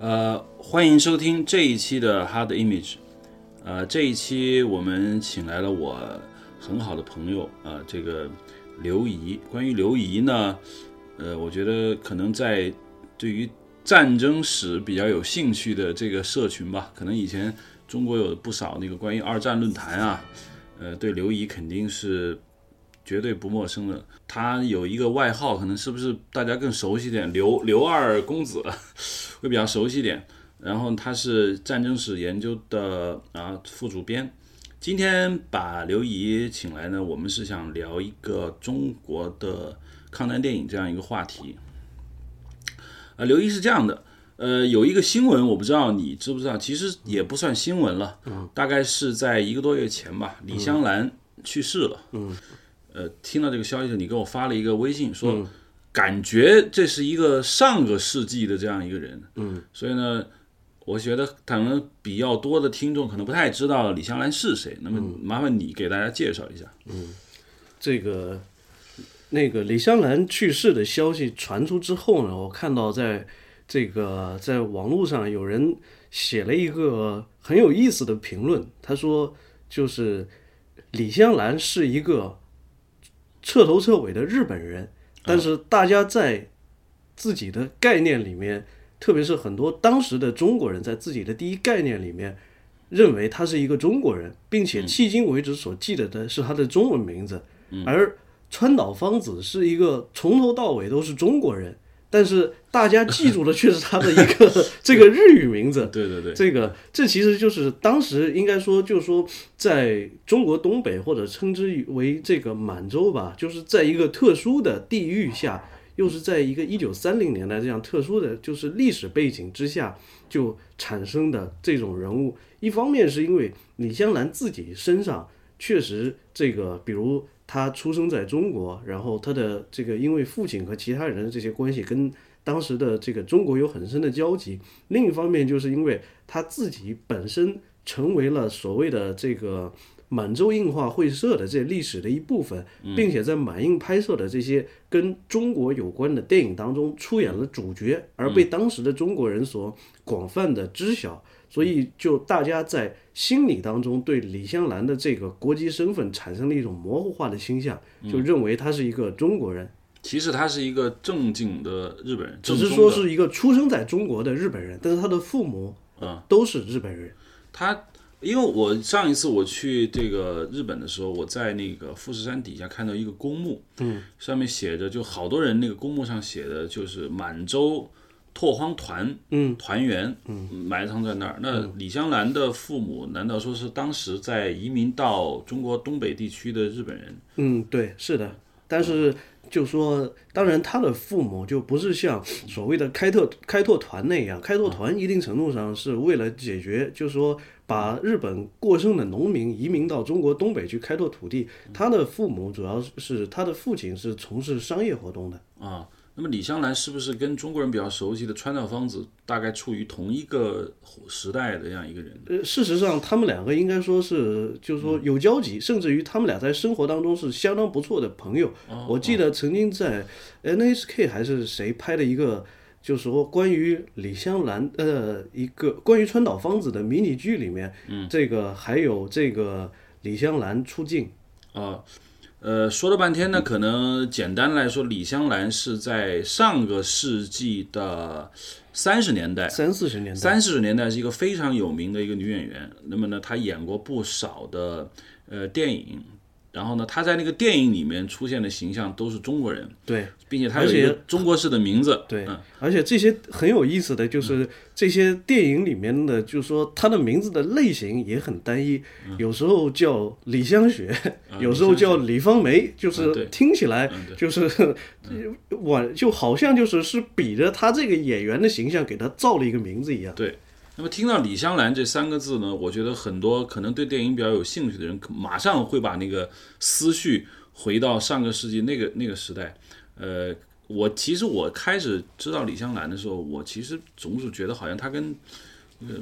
呃，欢迎收听这一期的 Hard Image。呃，这一期我们请来了我很好的朋友、呃，这个刘怡。关于刘怡呢，呃，我觉得可能在对于战争史比较有兴趣的这个社群吧，可能以前中国有不少那个关于二战论坛啊，呃，对刘怡肯定是绝对不陌生的。他有一个外号，可能是不是大家更熟悉点？刘刘二公子 会比较熟悉点。然后他是战争史研究的啊副主编。今天把刘怡请来呢，我们是想聊一个中国的抗战电影这样一个话题。啊，刘怡是这样的，呃，有一个新闻，我不知道你知不知道，其实也不算新闻了，大概是在一个多月前吧，李香兰去世了。嗯，呃，听到这个消息，你给我发了一个微信说，感觉这是一个上个世纪的这样一个人。嗯，所以呢。我觉得可能比较多的听众可能不太知道李香兰是谁，那么麻烦你给大家介绍一下。嗯，这个那个李香兰去世的消息传出之后呢，我看到在这个在网络上有人写了一个很有意思的评论，他说就是李香兰是一个彻头彻尾的日本人，但是大家在自己的概念里面。特别是很多当时的中国人在自己的第一概念里面，认为他是一个中国人，并且迄今为止所记得的是他的中文名字。而川岛芳子是一个从头到尾都是中国人，但是大家记住的却是他的一个 这个日语名字。对对对，这个这其实就是当时应该说，就是说在中国东北或者称之为这个满洲吧，就是在一个特殊的地域下。又是在一个一九三零年代这样特殊的就是历史背景之下就产生的这种人物，一方面是因为李香兰自己身上确实这个，比如她出生在中国，然后他的这个因为父亲和其他人的这些关系跟当时的这个中国有很深的交集；另一方面就是因为他自己本身成为了所谓的这个。满洲映画会社的这历史的一部分，并且在满映拍摄的这些跟中国有关的电影当中出演了主角，而被当时的中国人所广泛的知晓，所以就大家在心理当中对李香兰的这个国籍身份产生了一种模糊化的倾向，就认为他是一个中国人。其实他是一个正经的日本人，只是说是一个出生在中国的日本人，但是他的父母嗯都是日本人。他。因为我上一次我去这个日本的时候，我在那个富士山底下看到一个公墓，嗯，上面写着就好多人那个公墓上写的就是满洲拓荒团，嗯，团员，嗯，埋藏在那儿。那李香兰的父母难道说是当时在移民到中国东北地区的日本人？嗯，对，是的。但是就说，当然他的父母就不是像所谓的开拓开拓团那样，开拓团一定程度上是为了解决，就是说。把日本过剩的农民移民到中国东北去开拓土地，他的父母主要是他的父亲是从事商业活动的啊。那么李香兰是不是跟中国人比较熟悉的川岛芳子大概处于同一个时代的这样一个人？呃，事实上他们两个应该说是就是说有交集，甚至于他们俩在生活当中是相当不错的朋友。我记得曾经在 NHK 还是谁拍的一个。就是说，关于李香兰，呃，一个关于川岛芳子的迷你剧里面，嗯，这个还有这个李香兰出镜，啊，呃，说了半天呢，可能简单来说，李香兰是在上个世纪的三十年代，三四十年代，三四十年代是一个非常有名的一个女演员。那么呢，她演过不少的呃电影。然后呢，他在那个电影里面出现的形象都是中国人，对，并且他有一个中国式的名字，对，而且这些很有意思的就是这些电影里面的，就是说他的名字的类型也很单一，有时候叫李香雪，有时候叫李芳梅，就是听起来就是 我就好像就是是比着他这个演员的形象给他造了一个名字一样，对。那么听到李香兰这三个字呢，我觉得很多可能对电影比较有兴趣的人，马上会把那个思绪回到上个世纪那个那个时代。呃，我其实我开始知道李香兰的时候，我其实总是觉得好像她跟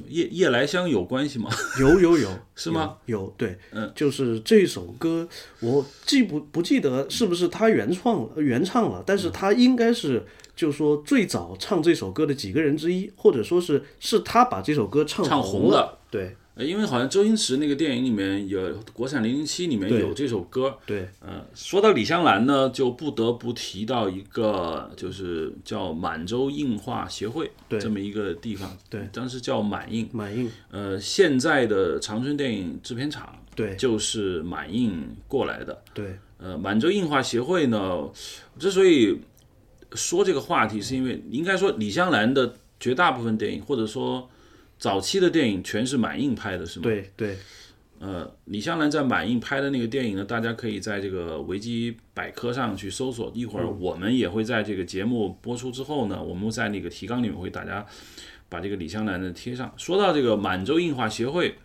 夜夜来香有关系吗？有有有，是吗？有，对，嗯，就是这首歌，我记不不记得是不是他原创原唱了，但是他应该是。就说最早唱这首歌的几个人之一，或者说是是他把这首歌唱唱红红了。对。呃因为好像周星驰那个电影里面有国产零零七里面有这首歌，对。呃，说到李香兰呢，就不得不提到一个，就是叫满洲映画协会对。这么一个地方，对，当时叫满映，满映，呃，现在的长春电影制片厂对。就是满映过来的，对。呃，满洲映画协会呢，之所以说这个话题，是因为应该说李香兰的绝大部分电影，或者说早期的电影，全是满映拍的，是吗？对对呃，李香兰在满映拍的那个电影呢，大家可以在这个维基百科上去搜索。一会儿我们也会在这个节目播出之后呢，我们在那个提纲里面会大家把这个李香兰的贴上。说到这个满洲映画协会，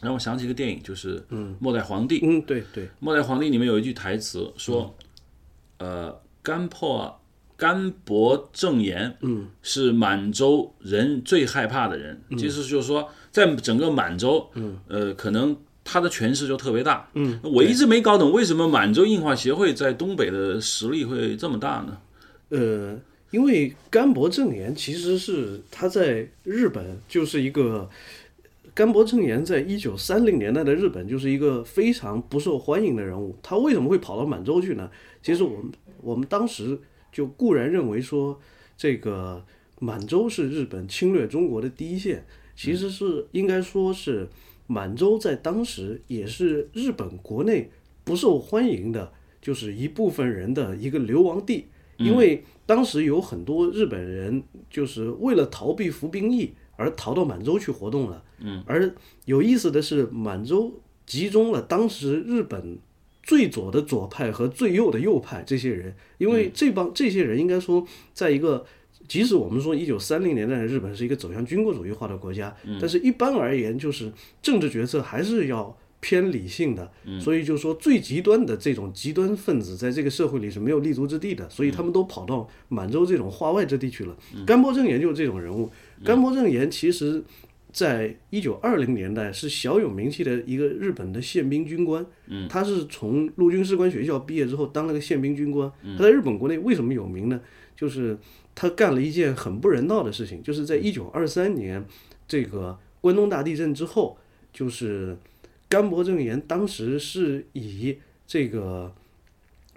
让我想起一个电影，就是《末代皇帝》。嗯对对末代皇帝》里面有一句台词说：“呃，干破甘博正言，嗯，是满洲人最害怕的人。其实就是说，在整个满洲，嗯，呃，可能他的权势就特别大。嗯，我一直没搞懂为什么满洲硬化协会在东北的实力会这么大呢？呃，因为甘博正言其实是他在日本就是一个。甘博正言在一九三零年代的日本就是一个非常不受欢迎的人物。他为什么会跑到满洲去呢？其实我们我们当时就固然认为说，这个满洲是日本侵略中国的第一线，其实是应该说是满洲在当时也是日本国内不受欢迎的，就是一部分人的一个流亡地。因为当时有很多日本人就是为了逃避服兵役而逃到满洲去活动了。嗯，而有意思的是，满洲集中了当时日本最左的左派和最右的右派这些人，因为这帮这些人应该说，在一个即使我们说一九三零年代的日本是一个走向军国主义化的国家，但是一般而言，就是政治决策还是要偏理性的，所以就说最极端的这种极端分子在这个社会里是没有立足之地的，所以他们都跑到满洲这种化外之地去了。甘波正言就是这种人物，甘波正言其实。在一九二零年代是小有名气的一个日本的宪兵军官，嗯，他是从陆军士官学校毕业之后当了个宪兵军官。他在日本国内为什么有名呢？就是他干了一件很不人道的事情，就是在一九二三年这个关东大地震之后，就是甘博正言当时是以这个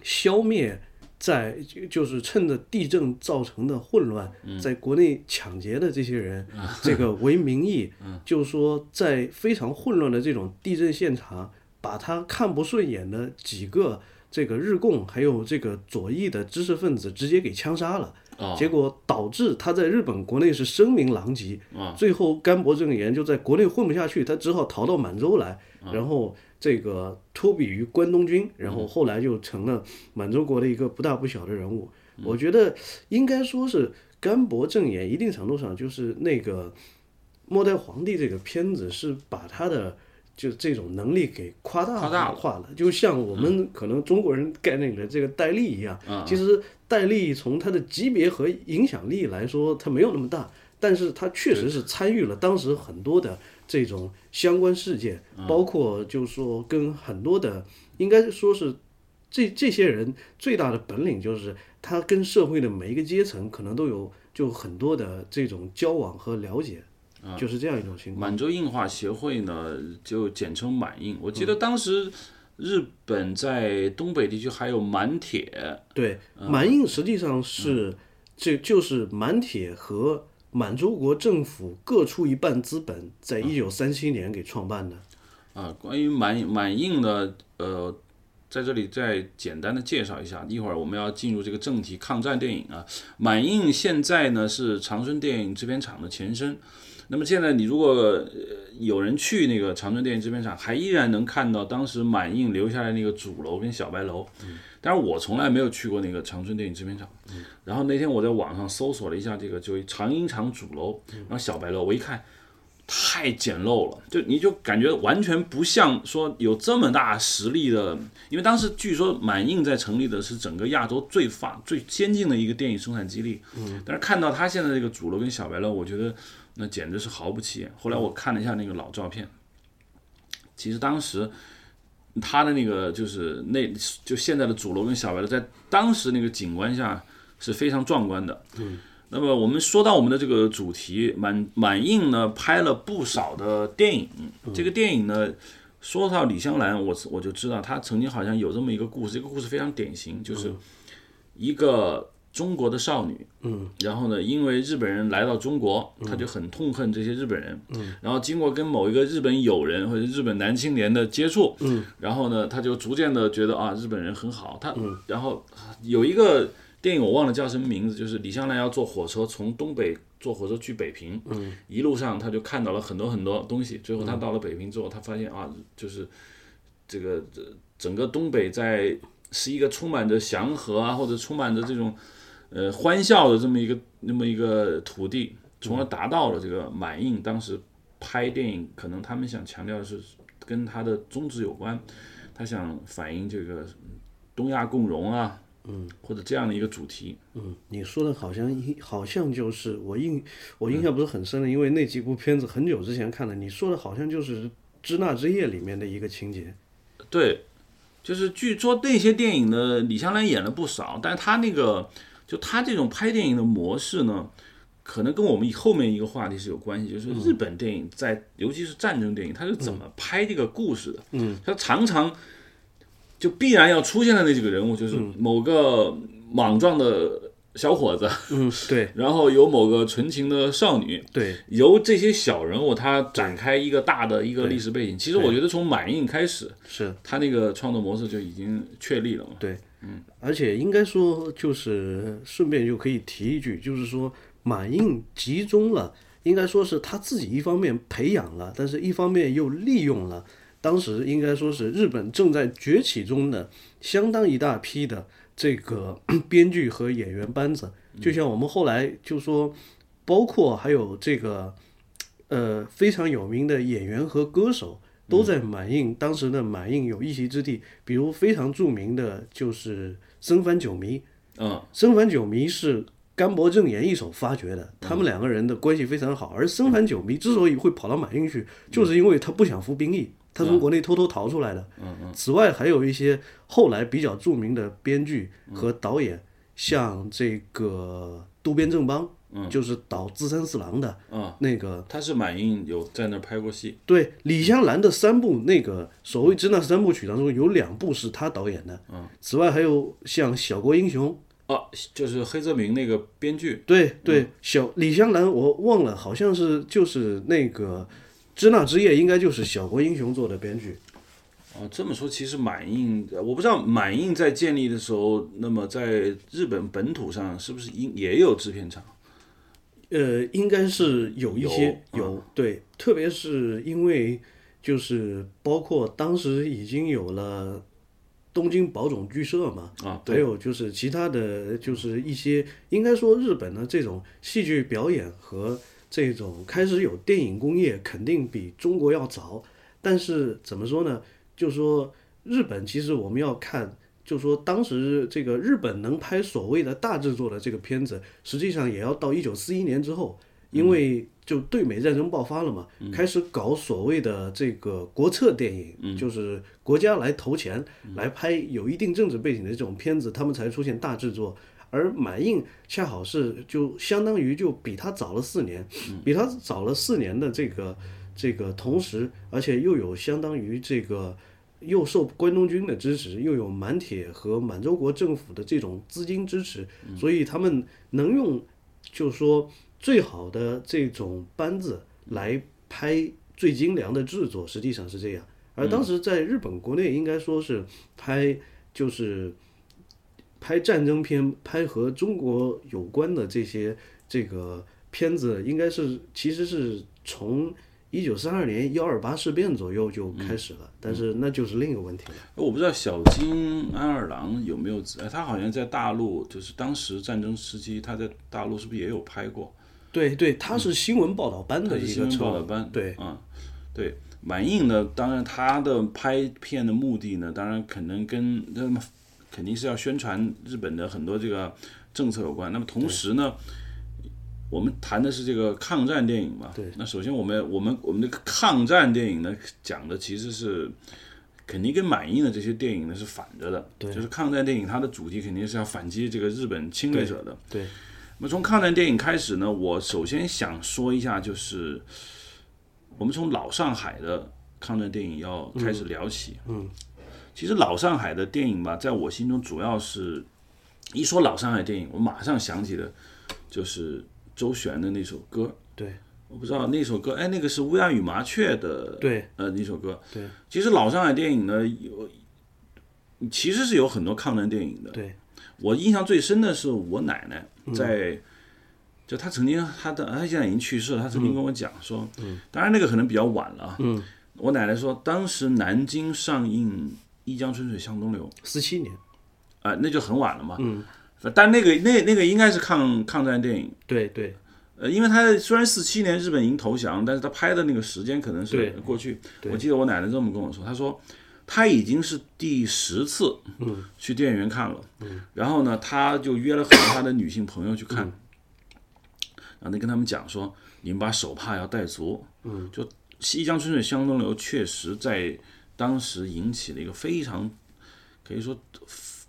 消灭。在就是趁着地震造成的混乱，在国内抢劫的这些人，这个为名义，就是说在非常混乱的这种地震现场，把他看不顺眼的几个这个日共还有这个左翼的知识分子直接给枪杀了，结果导致他在日本国内是声名狼藉，最后甘博正言就在国内混不下去，他只好逃到满洲来，然后。这个托比于关东军，然后后来就成了满洲国的一个不大不小的人物。我觉得应该说是甘博正言，一定程度上就是那个《末代皇帝》这个片子是把他的就这种能力给夸大化了，就像我们可能中国人概念里的这个戴笠一样。其实戴笠从他的级别和影响力来说，他没有那么大，但是他确实是参与了当时很多的。这种相关事件，包括就是说跟很多的，应该说是这这些人最大的本领，就是他跟社会的每一个阶层可能都有就很多的这种交往和了解，就是这样一种情况。满洲硬化协会呢，就简称满印。我记得当时日本在东北地区还有满铁。对，满印实际上是这就是满铁和。满洲国政府各出一半资本，在一九三七年给创办的。啊，关于满满印呢，呃，在这里再简单的介绍一下。一会儿我们要进入这个正题，抗战电影啊。满印现在呢是长春电影制片厂的前身。那么现在你如果有人去那个长春电影制片厂，还依然能看到当时满印留下来那个主楼跟小白楼。但是我从来没有去过那个长春电影制片厂。然后那天我在网上搜索了一下这个，就长影厂主楼，然后小白楼，我一看，太简陋了，就你就感觉完全不像说有这么大实力的。因为当时据说满映在成立的是整个亚洲最发最先进的一个电影生产基地。嗯。但是看到他现在这个主楼跟小白楼，我觉得那简直是毫不起眼。后来我看了一下那个老照片，其实当时。他的那个就是那就现在的主楼跟小白楼，在当时那个景观下是非常壮观的。嗯，那么我们说到我们的这个主题，满满映呢拍了不少的电影，这个电影呢。说到李香兰，我我就知道她曾经好像有这么一个故事，这个故事非常典型，就是一个中国的少女，嗯，然后呢，因为日本人来到中国，他就很痛恨这些日本人，嗯，然后经过跟某一个日本友人或者日本男青年的接触，嗯，然后呢，他就逐渐的觉得啊，日本人很好，她，然后有一个电影我忘了叫什么名字，就是李香兰要坐火车从东北。坐火车去北平，嗯。一路上他就看到了很多很多东西。最后他到了北平之后，他发现啊，就是这个整个东北在是一个充满着祥和啊，或者充满着这种呃欢笑的这么一个那么一个土地，从而达到了这个满印当时拍电影，可能他们想强调的是跟他的宗旨有关，他想反映这个东亚共荣啊。嗯，或者这样的一个主题。嗯，你说的好像好像就是我印我印象不是很深了，因为那几部片子很久之前看的。你说的好像就是《支那之夜》里面的一个情节。对，就是据说那些电影呢，李香兰演了不少，但是他那个就他这种拍电影的模式呢，可能跟我们后面一个话题是有关系，就是日本电影在尤其是战争电影，它是怎么拍这个故事的？嗯，它常常。就必然要出现的那几个人物，就是某个莽撞的小伙子，嗯，对，然后有某个纯情的少女，对，由这些小人物他展开一个大的一个历史背景。其实我觉得从满印开始，是他那个创作模式就已经确立了嘛。对，嗯，而且应该说就是顺便就可以提一句，就是说满印集中了，应该说是他自己一方面培养了，但是一方面又利用了。当时应该说是日本正在崛起中的相当一大批的这个 编剧和演员班子，就像我们后来就说，包括还有这个呃非常有名的演员和歌手都在满映当时的满印有一席之地，比如非常著名的就是森繁久弥，嗯，森繁久弥是甘博正彦一手发掘的，他们两个人的关系非常好，而森繁久弥之所以会跑到满印去，就是因为他不想服兵役。他从国内偷偷逃出来的。嗯嗯。此外，还有一些后来比较著名的编剧和导演，像这个渡边正邦，就是导《自三四郎》的。嗯。那个他是满印有在那拍过戏。对，李香兰的三部那个所谓支那三部曲当中，有两部是他导演的。嗯。此外，还有像《小国英雄》。啊，就是黑泽明那个编剧。对对，小李香兰，我忘了，好像是就是那个。《支那之夜》应该就是小国英雄做的编剧。哦，这么说，其实满印，我不知道满印在建立的时候，那么在日本本土上是不是应也有制片厂？呃，应该是有一些有，对，特别是因为就是包括当时已经有了东京宝冢剧社嘛，啊，还有就是其他的就是一些，应该说日本的这种戏剧表演和。这种开始有电影工业肯定比中国要早，但是怎么说呢？就说日本其实我们要看，就说当时这个日本能拍所谓的大制作的这个片子，实际上也要到一九四一年之后，因为就对美战争爆发了嘛，开始搞所谓的这个国策电影，就是国家来投钱来拍有一定政治背景的这种片子，他们才出现大制作。而满印恰好是就相当于就比他早了四年，比他早了四年的这个这个同时，而且又有相当于这个又受关东军的支持，又有满铁和满洲国政府的这种资金支持，所以他们能用就是说最好的这种班子来拍最精良的制作，实际上是这样。而当时在日本国内，应该说是拍就是。拍战争片、拍和中国有关的这些这个片子，应该是其实是从一九三二年幺二八事变左右就开始了，但是那就是另一个问题了。我不知道小津安二郎有没有，他好像在大陆，就是当时战争时期，他在大陆是不是也有拍过？对对，他是新闻报道班的一个新闻报道班。对，嗯，对，满印呢，当然他的拍片的目的呢，当然可能跟那么。肯定是要宣传日本的很多这个政策有关。那么同时呢，我们谈的是这个抗战电影嘛？对。那首先我们我们我们这个抗战电影呢，讲的其实是肯定跟满印的这些电影呢是反着的，对就是抗战电影它的主题肯定是要反击这个日本侵略者的。对，那么从抗战电影开始呢，我首先想说一下，就是我们从老上海的抗战电影要开始聊起。嗯，其实老上海的电影吧，在我心中主要是一说老上海电影，我马上想起的就是周璇的那首歌。对，我不知道那首歌，哎，那个是乌鸦与麻雀的，对，呃，那首歌。对，其实老上海电影呢，有其实是有很多抗战电影的。对，我印象最深的是我奶奶嗯在，就她曾经她的她现在已经去世了，她曾经跟我讲说，嗯当然那个可能比较晚了啊。我奶奶说，当时南京上映《一江春水向东流》四七年，啊、那就很晚了嘛。嗯。但那个那那个应该是抗抗战电影，对对呃，因为他虽然四七年日本已经投降，但是他拍的那个时间可能是过去。我记得我奶奶这么跟我说，她说她已经是第十次去电影院看了，然后呢，她就约了很多她的女性朋友去看，然后她跟他们讲说，你们把手帕要带足，嗯，就《西江春水向东流》确实在当时引起了一个非常可以说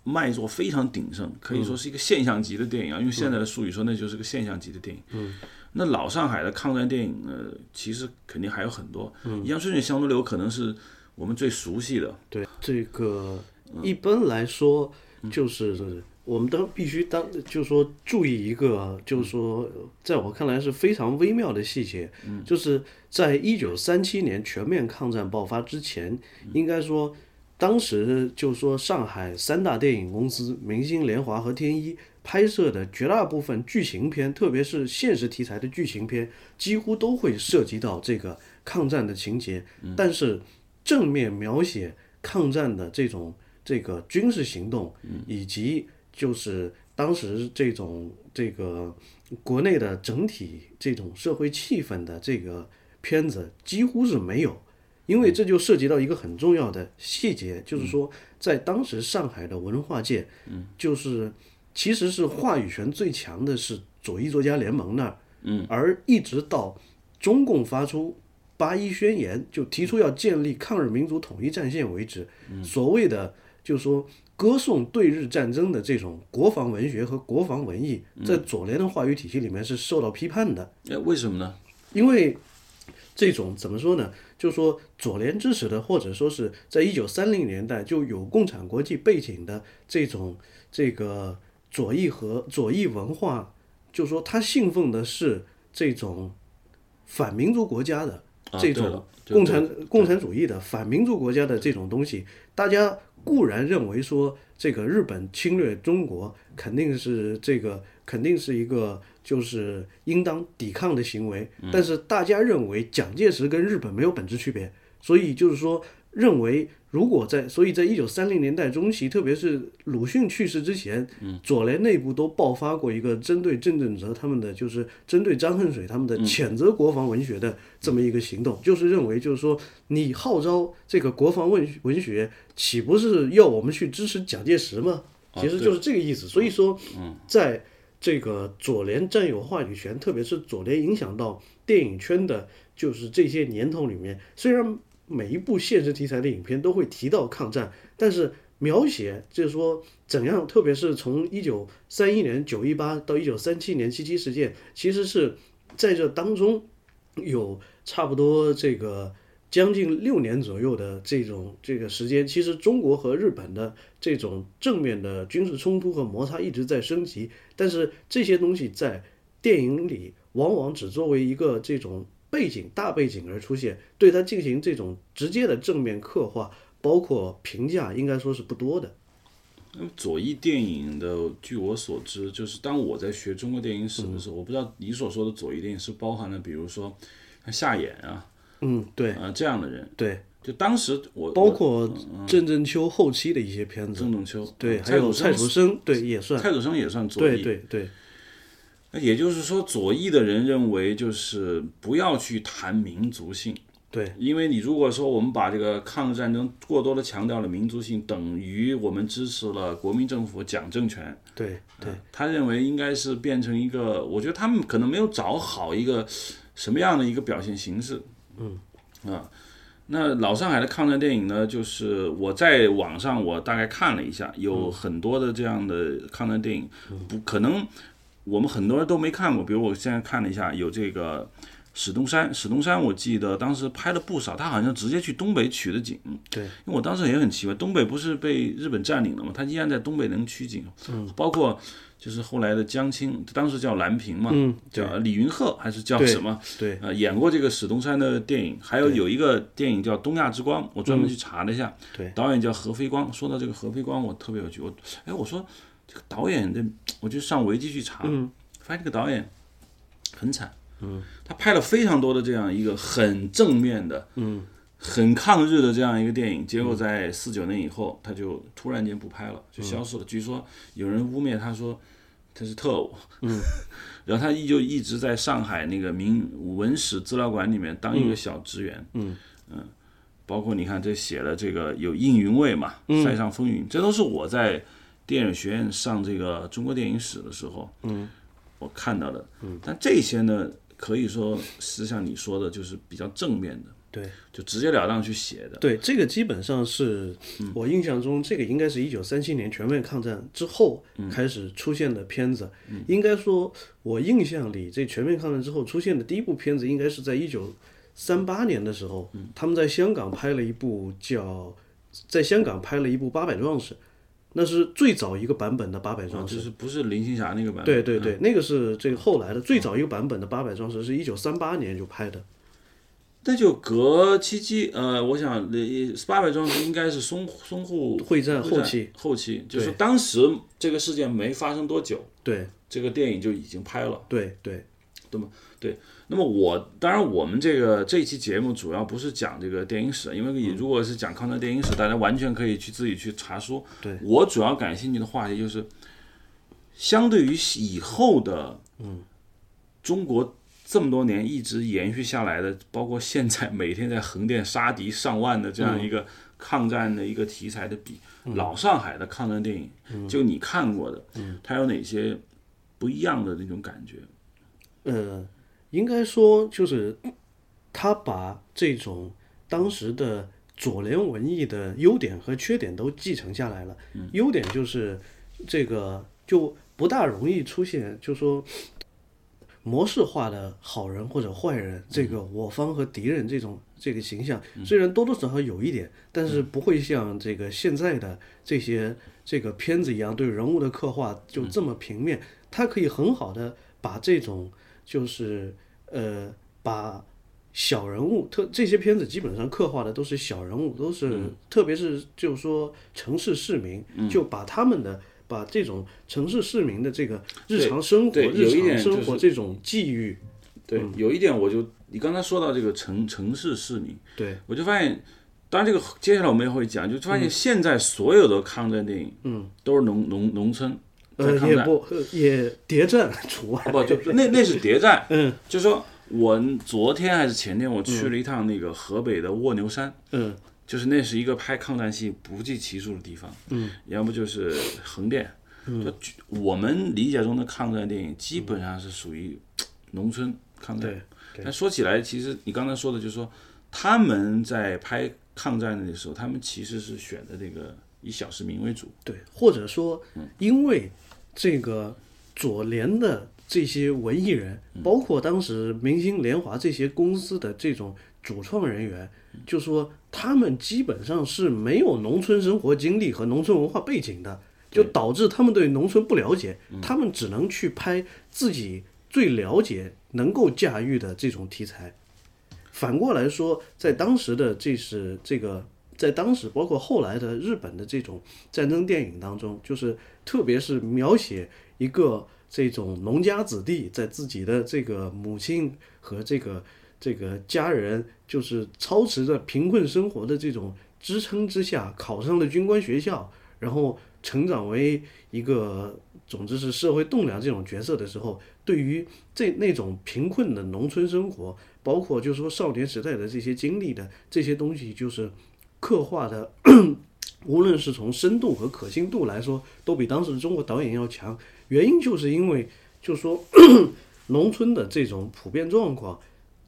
卖座非常鼎盛，可以说是一个现象级的电影啊。用现在的术语说，那就是个现象级的电影。嗯，那老上海的抗战电影呢，其实肯定还有很多。嗯，《一江春水向东流》可能是我们最熟悉的。对，这个一般来说就是我们都必须当，就是说注意一个，就是说，在我看来是非常微妙的细节，就是在一九三七年全面抗战爆发之前，应该说。当时就说上海三大电影公司明星联华和天一拍摄的绝大部分剧情片，特别是现实题材的剧情片，几乎都会涉及到这个抗战的情节。但是正面描写抗战的这种这个军事行动，以及就是当时这种这个国内的整体这种社会气氛的这个片子几乎是没有。因为这就涉及到一个很重要的细节，就是说，在当时上海的文化界，嗯，就是其实是话语权最强的是左翼作家联盟那儿，嗯，而一直到中共发出八一宣言，就提出要建立抗日民族统一战线为止，所谓的就是说歌颂对日战争的这种国防文学和国防文艺，在左联的话语体系里面是受到批判的。哎，为什么呢？因为这种怎么说呢？就是说左联支持的，或者说是在一九三零年代就有共产国际背景的这种这个左翼和左翼文化，就是说他信奉的是这种反民族国家的这种共产、共产主义的反民族国家的这种东西，大家固然认为说这个日本侵略中国肯定是这个肯定是一个就是应当抵抗的行为，但是大家认为蒋介石跟日本没有本质区别，所以就是说认为如果在所以在一九三零年代中期，特别是鲁迅去世之前，左联内部都爆发过一个针对郑振泽他们的，就是针对张恨水他们的谴责国防文学的这么一个行动，就是认为就是说你号召这个国防文文学，岂不是要我们去支持蒋介石吗？其实就是这个意思。所以说，在这个左联占有话语权，特别是左联影响到电影圈的，就是这些年头里面，虽然每一部现实题材的影片都会提到抗战，但是描写就是说怎样，特别是从一九三一年九一八到一九三七年七七事件，其实是在这当中有差不多这个将近六年左右的这种这个时间，其实中国和日本的这种正面的军事冲突和摩擦一直在升级，但是这些东西在电影里往往只作为一个这种背景大背景而出现，对他进行这种直接的正面刻画，包括评价，应该说是不多的。那么左翼电影的，据我所知，就是当我在学中国电影史的时候，我不知道你所说的左翼电影是包含了，比如说像夏衍啊，嗯，对。啊、这样的人。对，就当时我包括郑振秋后期的一些片子，郑正秋，对，啊还有蔡楚生，对，也算，蔡楚生也算左对翼。对对那也就是说，左翼的人认为，就是不要去谈民族性，对因为你如果说我们把这个抗日战争过多的强调了民族性，等于我们支持了国民政府蒋政权。对对他认为应该是变成一个，我觉得他们可能没有找好一个什么样的一个表现形式。嗯啊，那老上海的抗战电影呢，就是我在网上我大概看了一下，有很多的这样的抗战电影，不可能我们很多人都没看过。比如我现在看了一下，有这个史东山，史东山我记得当时拍了不少，他好像直接去东北取的景。对，因为我当时也很奇怪，东北不是被日本占领了吗？他依然在东北能取景，嗯包括就是后来的江青，当时叫蓝屏嘛，嗯叫李云鹤还是叫什么？对，呃，演过这个史东山的电影，还有有一个电影叫《东亚之光》，我专门去查了一下，嗯对导演叫何飞光。说到这个何飞光，我特别有趣，我哎，我说这个导演的，我就上维基去查，嗯。发现这个导演很惨，嗯，他拍了非常多的这样一个很正面的，嗯，很抗日的这样一个电影，结果在四九年以后，他就突然间不拍了，就消失了。据说有人污蔑他说他是特务，嗯，然后他依旧一直在上海那个民文史资料馆里面当一个小职员，嗯。包括你看这写了这个有应云卫嘛，塞上风云，这都是我在电影学院上这个中国电影史的时候，嗯，我看到的，嗯，但这些呢，可以说是像你说的，就是比较正面的，对。就直截了当去写的，对，这个基本上是我印象中，这个应该是一九三七年全面抗战之后开始出现的片子。应该说，我印象里，这全面抗战之后出现的第一部片子，应该是在一九三八年的时候，他们在香港拍了一部叫，在香港拍了一部《八百壮士》，那是最早一个版本的《八百壮士》。就是不是林青霞那个版本，对对对，那个是这个后来的最早一个版本的《八百壮士》，是一九三八年就拍的。那就隔七七，呃，我想呃八百壮士应该是淞淞沪会战后期，后期就是当时这个事件没发生多久，对这个电影就已经拍了。对对，那么我当然我们这个这一期节目主要不是讲这个电影史，因为你如果是讲抗战电影史，大家完全可以去自己去查书。对。我主要感兴趣的话题就是，相对于以后的，嗯，中国这么多年一直延续下来的，包括现在每天在横店杀敌上万的这样一个抗战的一个题材的比，老上海的抗战电影，就你看过的，它有哪些不一样的那种感觉？呃，应该说就是他把这种当时的左联文艺的优点和缺点都继承下来了。优点就是这个就不大容易出现，就说模式化的好人或者坏人，这个我方和敌人这种这个形象，虽然多多少少有一点，但是不会像这个现在的这些这个片子一样对人物的刻画就这么平面，它可以很好的把这种就是呃把。小人物特这些片子基本上刻画的都是小人物，都是、特别是就是说城市市民，就把他们的把这种城市市民的这个日常生活、日常生活这种际遇，对，有一点我就你刚才说到这个城城市市民，对。我就发现，当然这个接下来我们也会讲，就发现现在所有的抗战电影，嗯，都是农农农村在呃，也不呃也谍战除外，不就 那那是谍战，嗯，就说我昨天还是前天我去了一趟那个河北的卧牛山，嗯。就是那是一个拍抗战戏不计其数的地方，嗯，要不就是横店，嗯，就我们理解中的抗战电影基本上是属于农村抗战，对。但说起来，其实你刚才说的，就是说他们在拍抗战的时候，他们其实是选的这个以小市民为主，对，或者说因为这个左联的这些文艺人，包括当时明星联华这些公司的这种主创人员，就说他们基本上是没有农村生活经历和农村文化背景的，就导致他们对农村不了解，他们只能去拍自己最了解、能够驾驭的这种题材。反过来说，在当时的这是这个，在当时包括后来的日本的这种战争电影当中，就是特别是描写一个这种农家子弟在自己的这个母亲和这个这个家人，就是操持着贫困生活的这种支撑之下，考上了军官学校，然后成长为一个总之是社会栋梁这种角色的时候，对于这那种贫困的农村生活，包括就是说少年时代的这些经历的这些东西，就是刻画的，无论是从深度和可信度来说，都比当时的中国导演要强。原因就是因为，就是说农村的这种普遍状况，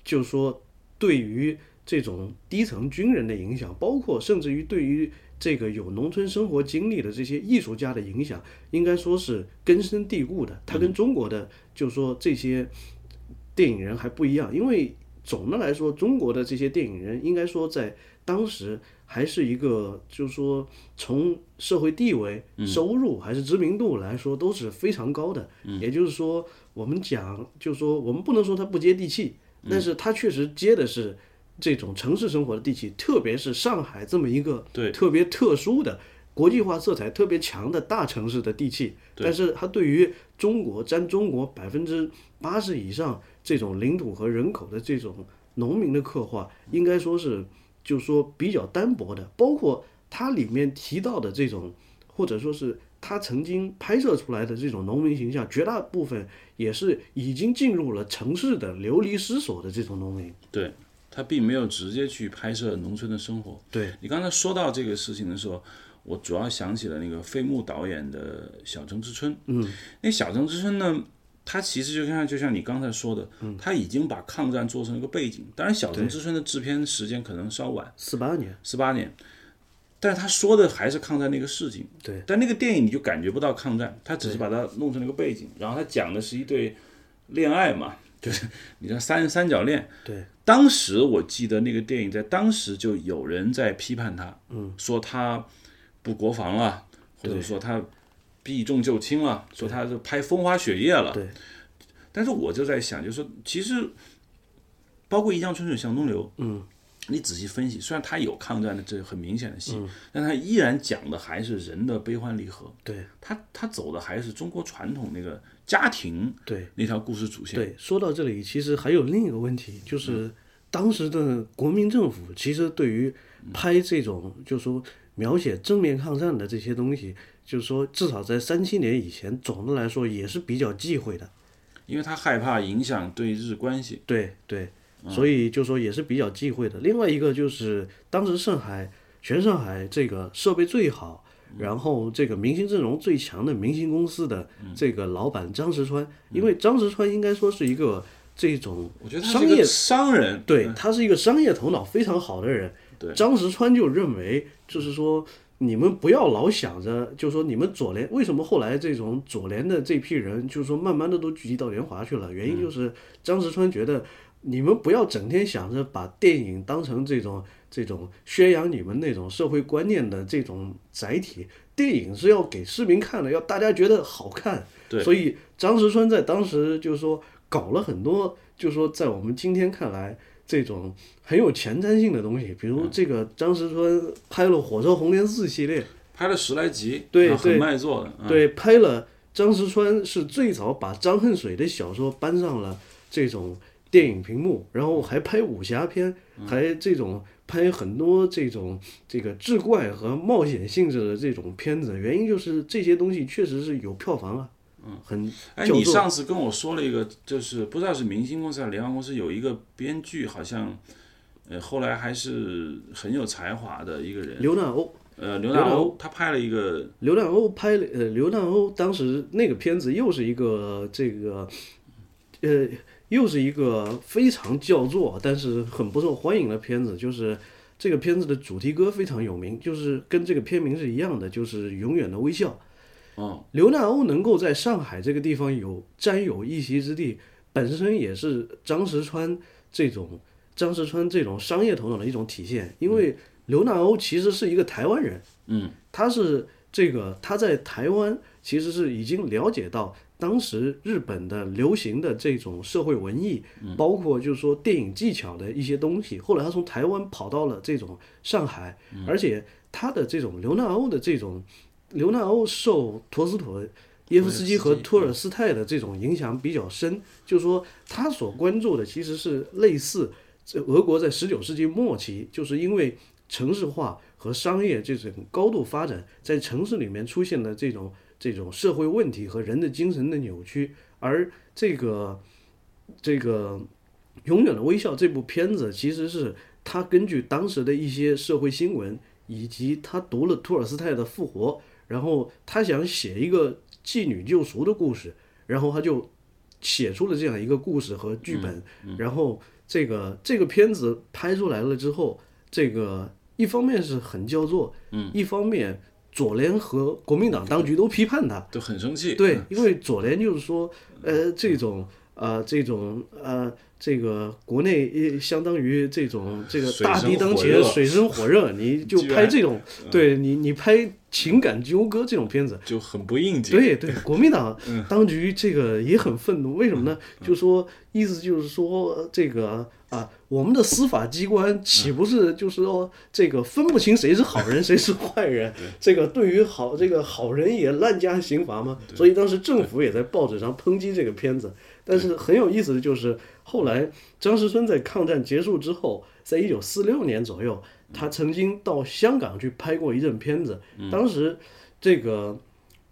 就是说对于这种低层军人的影响，包括甚至于对于这个有农村生活经历的这些艺术家的影响，应该说是根深蒂固的。它跟中国的就是说这些电影人还不一样，因为总的来说，中国的这些电影人应该说在当时还是一个，就是说从社会地位、收入还是知名度来说都是非常高的。也就是说，我们讲，就是说我们不能说它不接地气，但是它确实接的是这种城市生活的地气，特别是上海这么一个特别特殊的。国际化色彩特别强的大城市的地气，但是它对于中国占中国百分之八十以上这种领土和人口的这种农民的刻画，应该说是就说比较单薄的。包括它里面提到的这种，或者说是他曾经拍摄出来的这种农民形象，绝大部分也是已经进入了城市的流离失所的这种农民。对他并没有直接去拍摄农村的生活。对你刚才说到这个事情的时候，我主要想起了那个费穆导演的《小城之春》。嗯，那《小城之春》呢，它其实就像就像你刚才说的，嗯，他已经把抗战做成了一个背景。当然，《小城之春》的制片时间可能稍晚，四八年，四八年，但是他说的还是抗战那个事情。对，但那个电影你就感觉不到抗战，他只是把它弄成了一个背景，然后他讲的是一对恋爱嘛，就是 你说三三角恋。对，当时我记得那个电影在当时就有人在批判他，嗯，说他不国防了，或者说他避重就轻了，说他是拍风花雪月了。对，但是我就在想，就是说其实包括《一江春水向东流》，嗯，你仔细分析，虽然他有抗战的这很明显的戏，但他依然讲的还是人的悲欢离合。对，他他走的还是中国传统那个家庭对那条故事主线。对，说到这里，其实还有另一个问题，就是当时的国民政府其实对于拍这种，就是说描写正面抗战的这些东西，就是说至少在三七年以前，总的来说也是比较忌讳的。因为他害怕影响对日关系。对对，所以就说也是比较忌讳的。另外一个就是当时上海全上海这个设备最好，然后这个明星阵容最强的明星公司的这个老板张石川，因为张石川应该说是一个这种我觉得商业商人，对，他是一个商业头脑非常好的人。对张石川就认为，就是说，你们不要老想着，就是说，你们左联为什么后来这种左联的这批人，就是说，慢慢的都聚集到联华去了？原因就是张石川觉得，你们不要整天想着把电影当成这种这种宣扬你们那种社会观念的这种载体，电影是要给市民看的，要大家觉得好看。对所以张石川在当时就是说搞了很多，就是说在我们今天看来这种很有前瞻性的东西，比如这个张石川拍了《火车红莲寺》系列，拍了十来集，对很卖座的。嗯对，拍了张石川是最早把张恨水的小说搬上了这种电影屏幕，然后还拍武侠片，还这种拍很多这种这个志怪和冒险性质的这种片子。原因就是这些东西确实是有票房啊，嗯，很哎，你上次跟我说了一个，就是不知道是明星公司还是联欢公司，有一个编剧好像，呃，后来还是很有才华的一个人，刘南欧。呃，刘南欧，他拍了一个，刘南欧拍了，呃，刘南欧当时那个片子又是一个这个，呃，又是一个非常叫座，但是很不受欢迎的片子。就是这个片子的主题歌非常有名，就是跟这个片名是一样的，就是《永远的微笑》。哦，刘难欧能够在上海这个地方有占有一席之地，本身也是张石川这种张石川这种商业头脑的一种体现。因为刘难欧其实是一个台湾人，嗯，他是这个他在台湾其实是已经了解到当时日本的流行的这种社会文艺，包括就是说电影技巧的一些东西。后来他从台湾跑到了这种上海，而且他的这种刘难欧的这种刘纳欧受陀思妥耶夫斯基和托尔斯泰的这种影响比较深，就是说他所关注的其实是类似这俄国在十九世纪末期，就是因为城市化和商业这种高度发展，在城市里面出现的这种这种社会问题和人的精神的扭曲，而这个这个《永远的微笑》这部片子，其实是他根据当时的一些社会新闻，以及他读了托尔斯泰的《复活》，然后他想写一个妓女救赎的故事，然后他就写出了这样一个故事和剧本，然后这个这个片子拍出来了之后，这个一方面是很焦作，嗯，一方面左联和国民党当局都批判他，都很生气。对，因为左联就是说，呃，这种呃这种呃这个国内呃相当于这种这个大敌当前，水深火热，你 就拍这种，对你你拍情感纠葛这种片子，就很不应景。对对，国民党 嗯当局这个也很愤怒，为什么呢？就说意思就是说这个啊，我们的司法机关岂不是就是说这个分不清谁是好人谁是坏人？这个对于好这个好人也滥加刑罚吗？所以当时政府也在报纸上抨击这个片子。但是很有意思的就是，后来张石春在抗战结束之后，在一九四六年左右，他曾经到香港去拍过一阵片子，当时这个。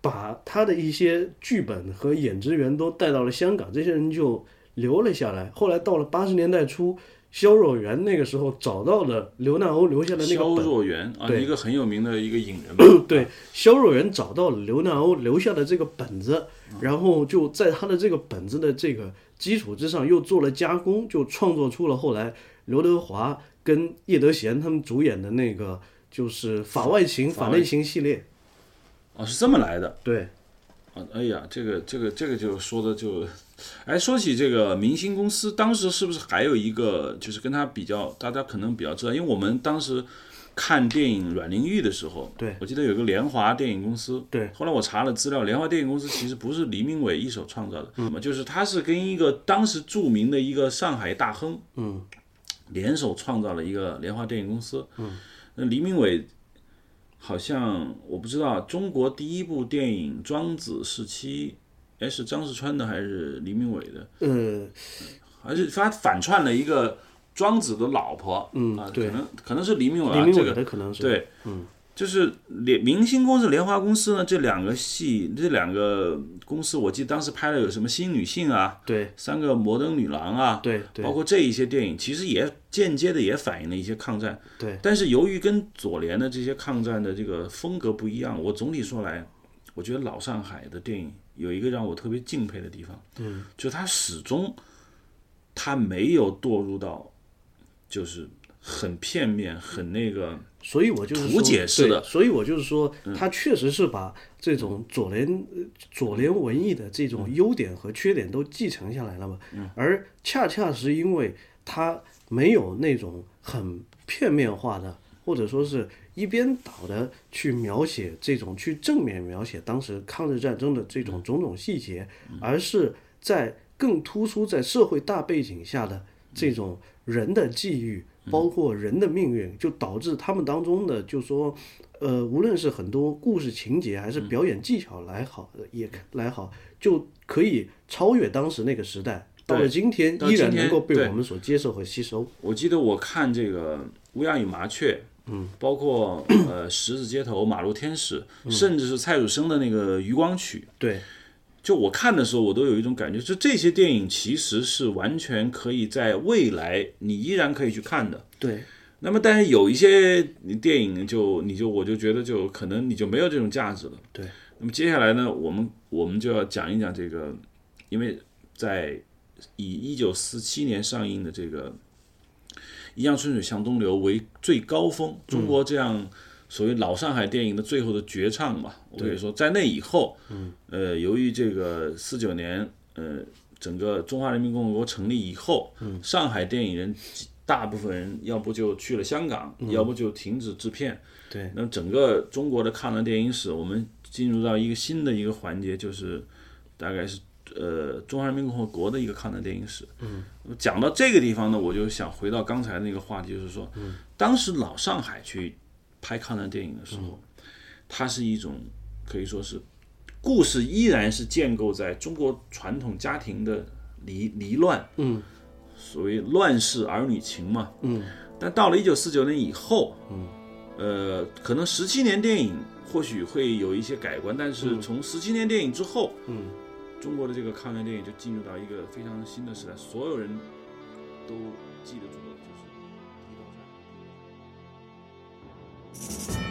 把他的一些剧本和演职员都带到了香港，这些人就留了下来。后来到了八十年代初，肖若元那个时候找到了刘难欧留下的那个肖本，若元啊，对一个很有名的一个影人吧。对，肖若元找到了刘难欧留下的这个本子，然后就在他的这个本子的这个基础之上又做了加工，就创作出了后来刘德华跟叶德娴他们主演的那个就是法外情、法内情系列。哦，是这么来的。对，啊，哎呀，这个这个这个就说的就，哎，说起这个明星公司，当时是不是还有一个就是跟他比较，大家可能比较知道，因为我们当时看电影《阮玲玉》的时候，对。我记得有个联华电影公司，对，后来我查了资料，联华电影公司其实不是黎明伟一手创造的，嗯，就是他是跟一个当时著名的一个上海大亨，嗯，联手创造了一个联华电影公司，嗯，那黎明伟。好像我不知道，中国第一部电影《庄子》时期，哎，是张世川的还是黎明伟的？嗯，而且他反串了一个庄子的老婆？嗯啊，对。可能可能是黎明伟啊，黎明伟这个的可能是。对，嗯，就是联明星公司、莲花公司呢，这两个戏，这两个公司，我记得当时拍了有什么新女性啊，对。三个摩登女郎啊，对对。包括这一些电影，其实也间接的也反映了一些抗战。对，但是由于跟左联的这些抗战的这个风格不一样，我总体说来，我觉得老上海的电影有一个让我特别敬佩的地方，嗯，就他始终他没有堕入到就是很片面、很那个。所以我就是图说解式的所以我就是说，他确实是把这种左联呃左联文艺的这嗯种优点和缺点都继承下来了嘛。而恰恰是因为他没有那种很片面化的，或者说是一边倒的去描写这种去正面描写当时抗日战争的这嗯种种种细节，而是在更突出在社会大背景下的这种人的际遇，包括人的命运，就导致他们当中的就说，呃，无论是很多故事情节还是表演技巧来好，也来好，就可以超越当时那个时代。到了今天，依然能够被我们所接受和吸收。我记得我看这个《乌鸦与麻雀》，嗯，包括呃《十字街头》《马路天使》，甚至是蔡楚生的那个《渔光曲》，对，就我看的时候，我都有一种感觉，就这些电影其实是完全可以在未来你依然可以去看的。对，那么，但是有一些电影就你就我就觉得就可能你就没有这种价值了。对。那么接下来呢，我们我们就要讲一讲这个，因为在以一九四七年上映的这个《一江春水向东流》为最高峰，中国这样所谓老上海电影的最后的绝唱嘛。我可以说，在那以后，嗯，呃，由于这个四九年，呃，整个中华人民共和国成立以后，嗯，上海电影人大部分人要不就去了香港，要不就停止制片。对，那么整个中国的抗战电影史，我们进入到一个新的一个环节，就是大概是呃中华人民共和国的一个抗战电影史。嗯，讲到这个地方呢，我就想回到刚才那个话题，就是说，当时老上海去拍抗战电影的时候，它是一种可以说是故事依然是建构在中国传统家庭的离离乱，嗯，所谓乱世儿女情嘛，嗯，但到了一九四九年以后，嗯，呃，可能十七年电影或许会有一些改观，但是从十七年电影之后，嗯，中国的这个抗战电影就进入到一个非常新的时代，所有人都记得住 Bye.